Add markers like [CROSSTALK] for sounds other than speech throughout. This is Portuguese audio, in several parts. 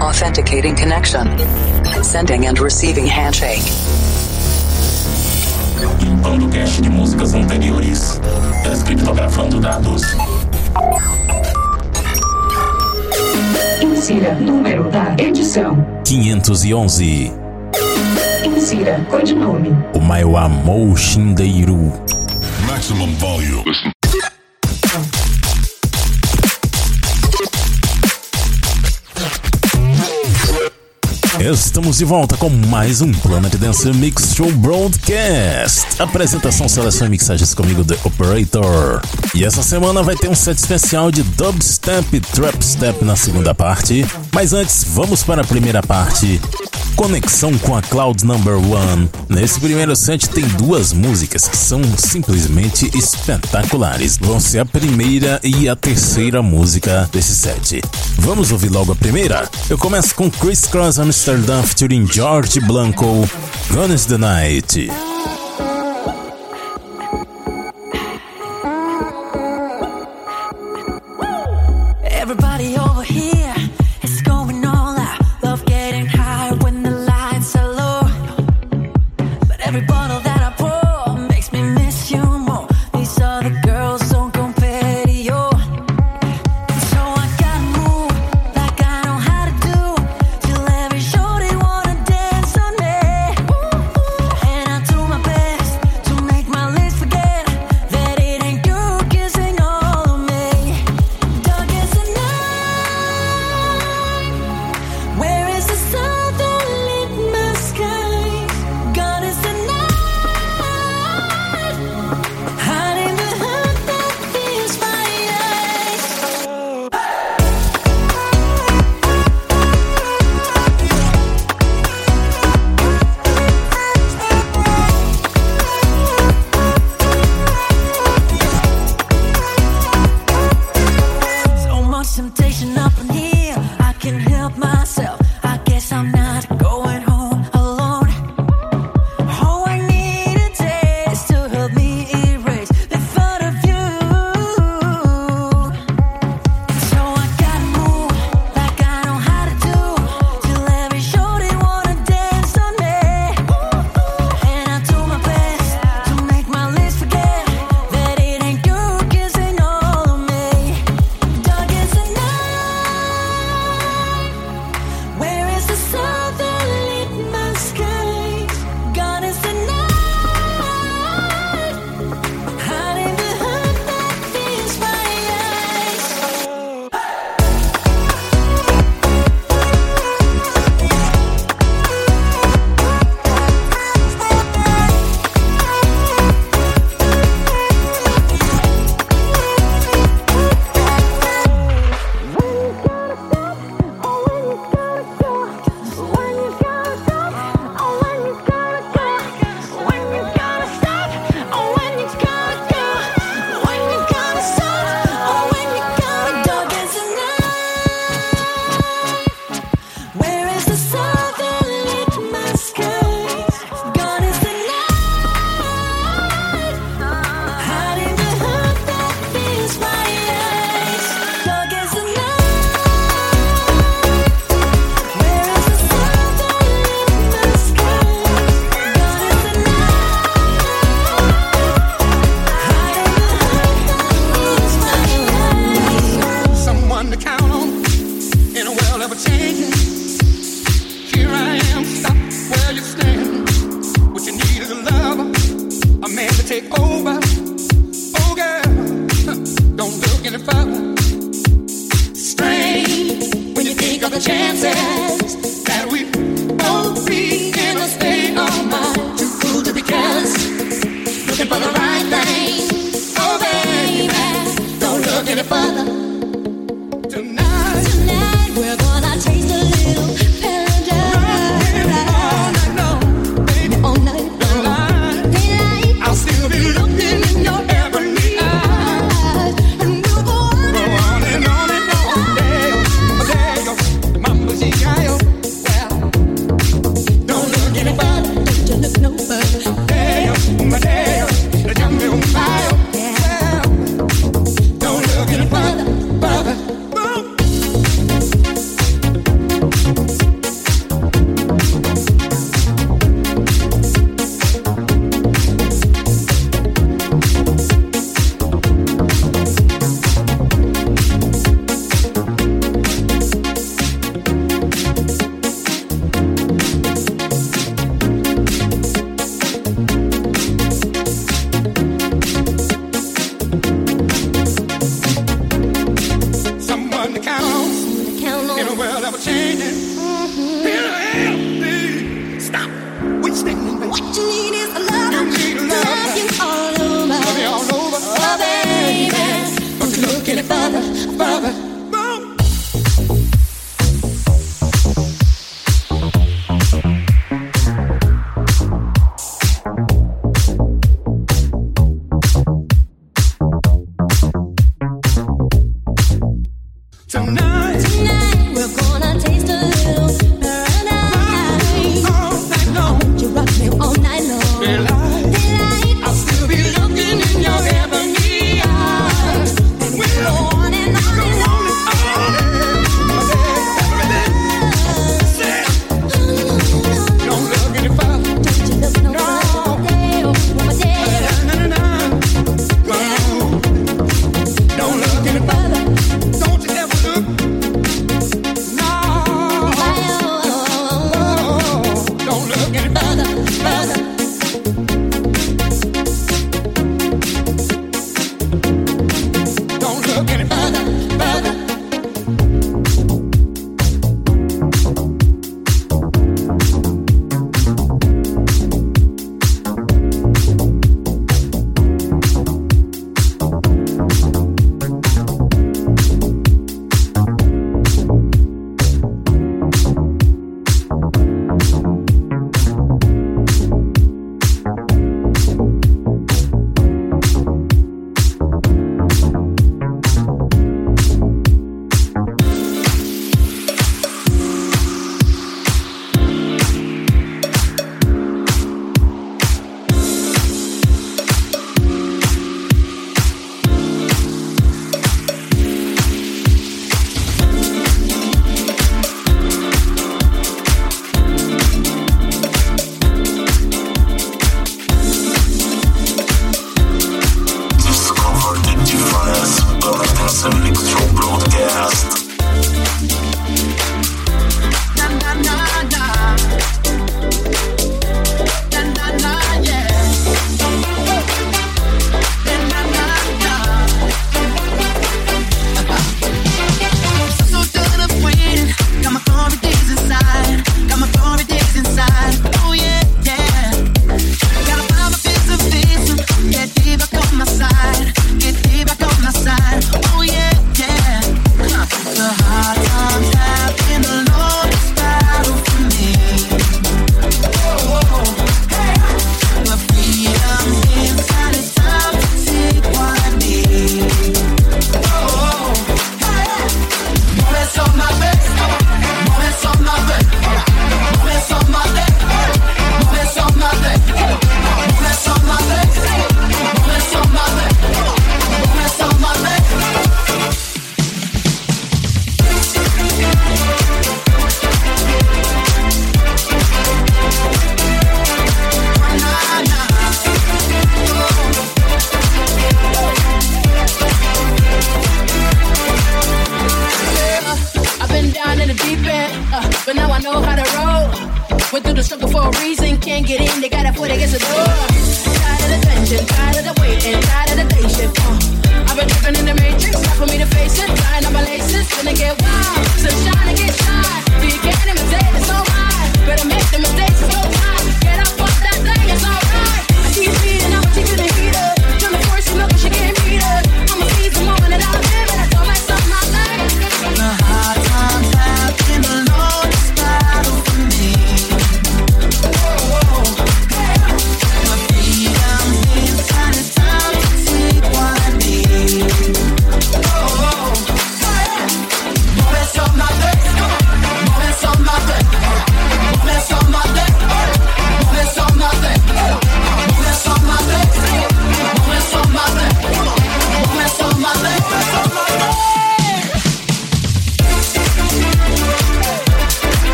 Authenticating connection. Sending and receiving handshake. Limpando cache de músicas anteriores. Descriptografando dados. Insira número da edição. 511. Insira codinome. O Maiwa Moushindeiro. Maximum volume. Estamos de volta com mais um Planet Dance Mix Show Broadcast. Apresentação, seleção e mixagens comigo, The Operator. E essa semana vai ter um set especial de dubstep e trapstep na segunda parte. Mas antes, vamos para a primeira parte. Conexão com a Cloud Number One. Nesse primeiro set tem duas músicas que são simplesmente espetaculares. Vão ser a primeira e a terceira música desse set. Vamos ouvir logo a primeira? Eu começo com Chris Cross Amsterdam featuring George Blanco, Gone is the Night.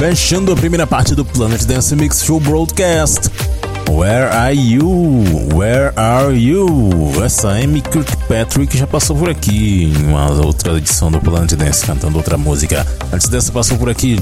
Fechando a primeira parte do Planet Dance Mix Show Broadcast. Where are you? Where are you? Essa Amy Kirkpatrick já passou por aqui em uma outra edição do Planet Dance cantando outra música. Antes dessa passou por aqui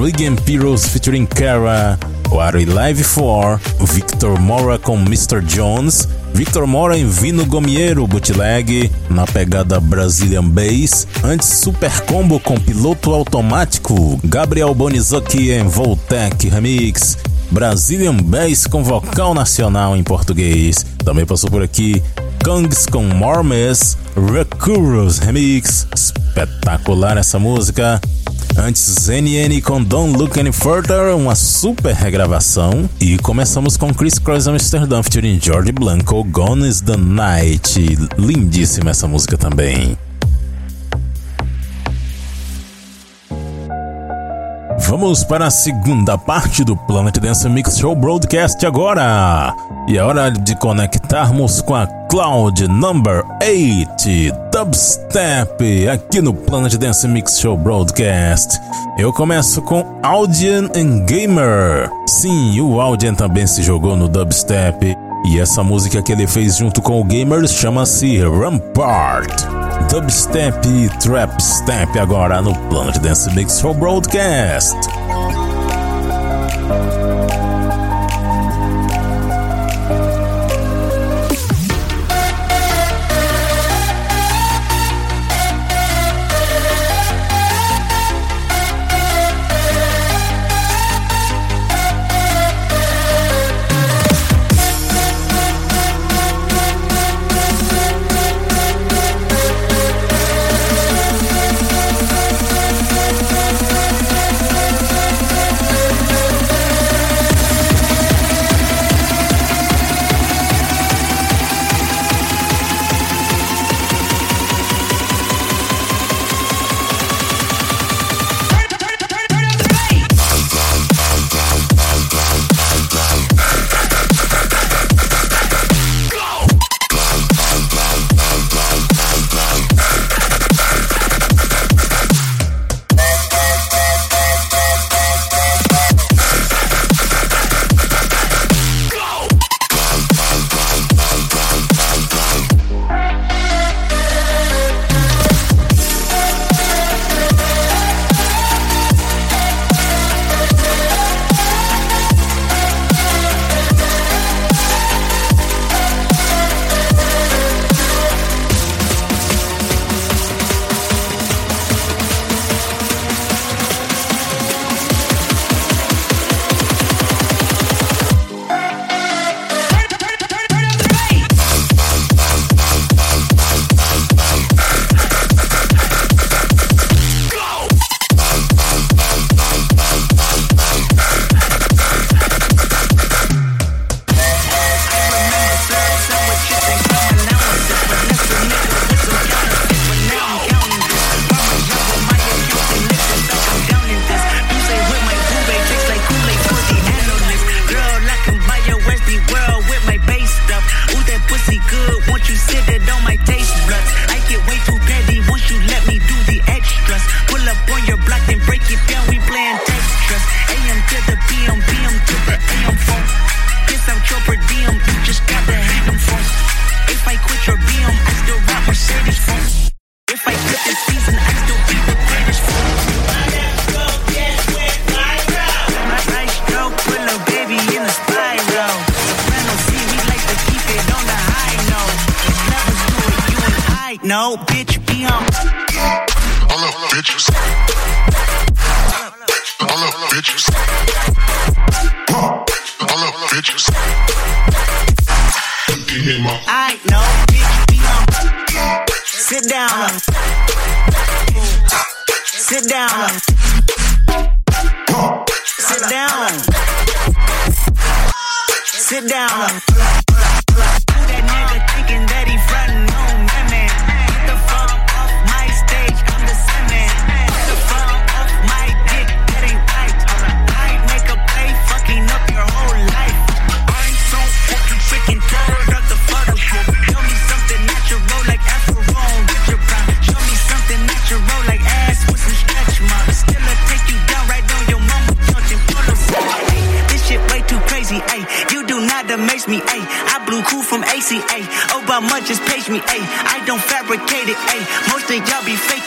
Regan Piros featuring Kara, What Are Live For, Victor Mora com Mr. Jones, Victor Mora em Vino Gomiero Bootleg, na pegada Brazilian Bass, antes Super Combo com piloto automático, Gabriel Bonizucchi em Voltec Remix, Brazilian Bass com vocal nacional em português. Também passou por aqui Kangs com Mormes, Recurus Remix, espetacular essa música. Antes, NN com Don't Look Any Further, uma super regravação. E começamos com Chris Cross Amsterdam featuring George Blanco, Gone is the Night. Lindíssima essa música também. Vamos para a segunda parte do Planet Dance Mix Show Broadcast agora. E é hora de conectarmos com a Cloud Number 8 Dubstep aqui no Planet Dance Mix Show Broadcast. Eu começo com Audien and Gamer. Sim, o Audien também se jogou no Dubstep. E essa música que ele fez junto com o Gamer chama-se Rampart. Dubstep e Trapstep agora no Planet Dance Mix Show Broadcast.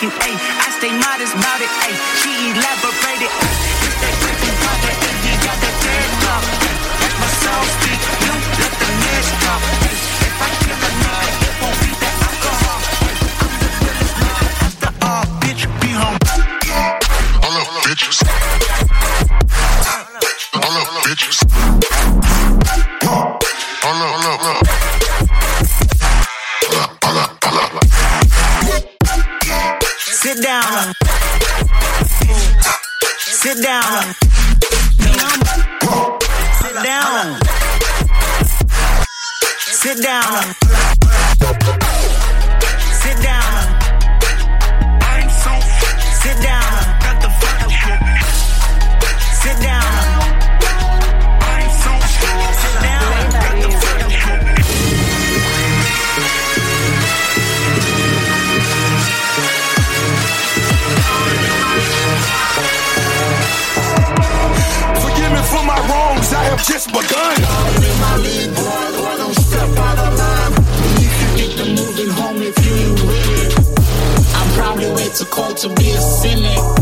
you. Hey, I stay modest about it. Hey, she elaborated. It's that freaking brother, and you got that dead talk. Let my soul speak. You let the mess talk. down. Sit down. Sit down. Sit down. to be a cynic.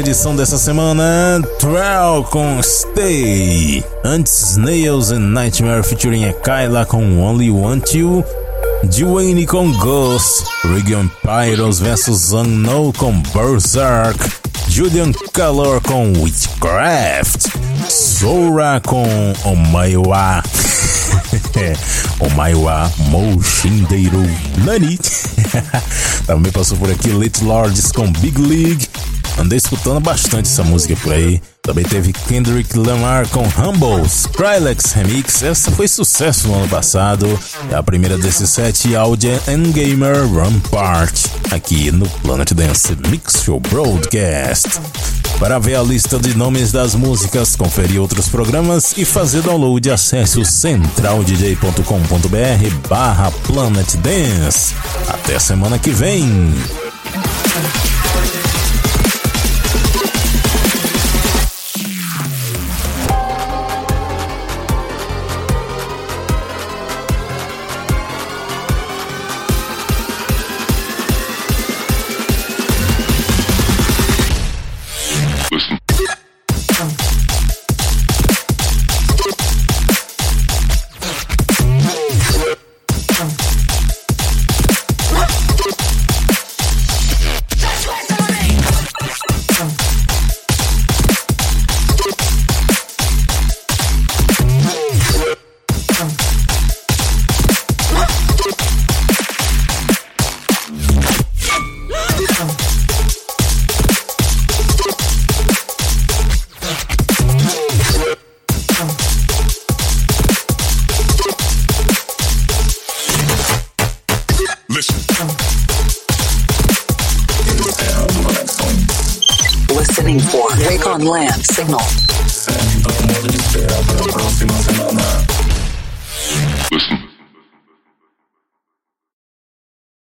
Edição dessa semana, Trell com Stay. Antes, Snails and Nightmare featuring a Kyla com Only Want You. Dwayne com Ghost. Region Pyros vs Unknown com Berserk. Julian Calor com Witchcraft. Sora com Omaiwa. [LAUGHS] Omaiwa Moushindeiro Nani. [LAUGHS] Também passou por aqui Little Lords com Big League. Andei escutando bastante essa música por aí. Também teve Kendrick Lamar com Humble, Skrillex Remix. Essa foi sucesso no ano passado. É a primeira desses sete Audio and Gamer Rampart. Aqui no Planet Dance Mix Show Broadcast. Para ver a lista de nomes das músicas, conferir outros programas e fazer download, acesse o centraldj.com.br barra Planet Dance. Até semana que vem! Signal.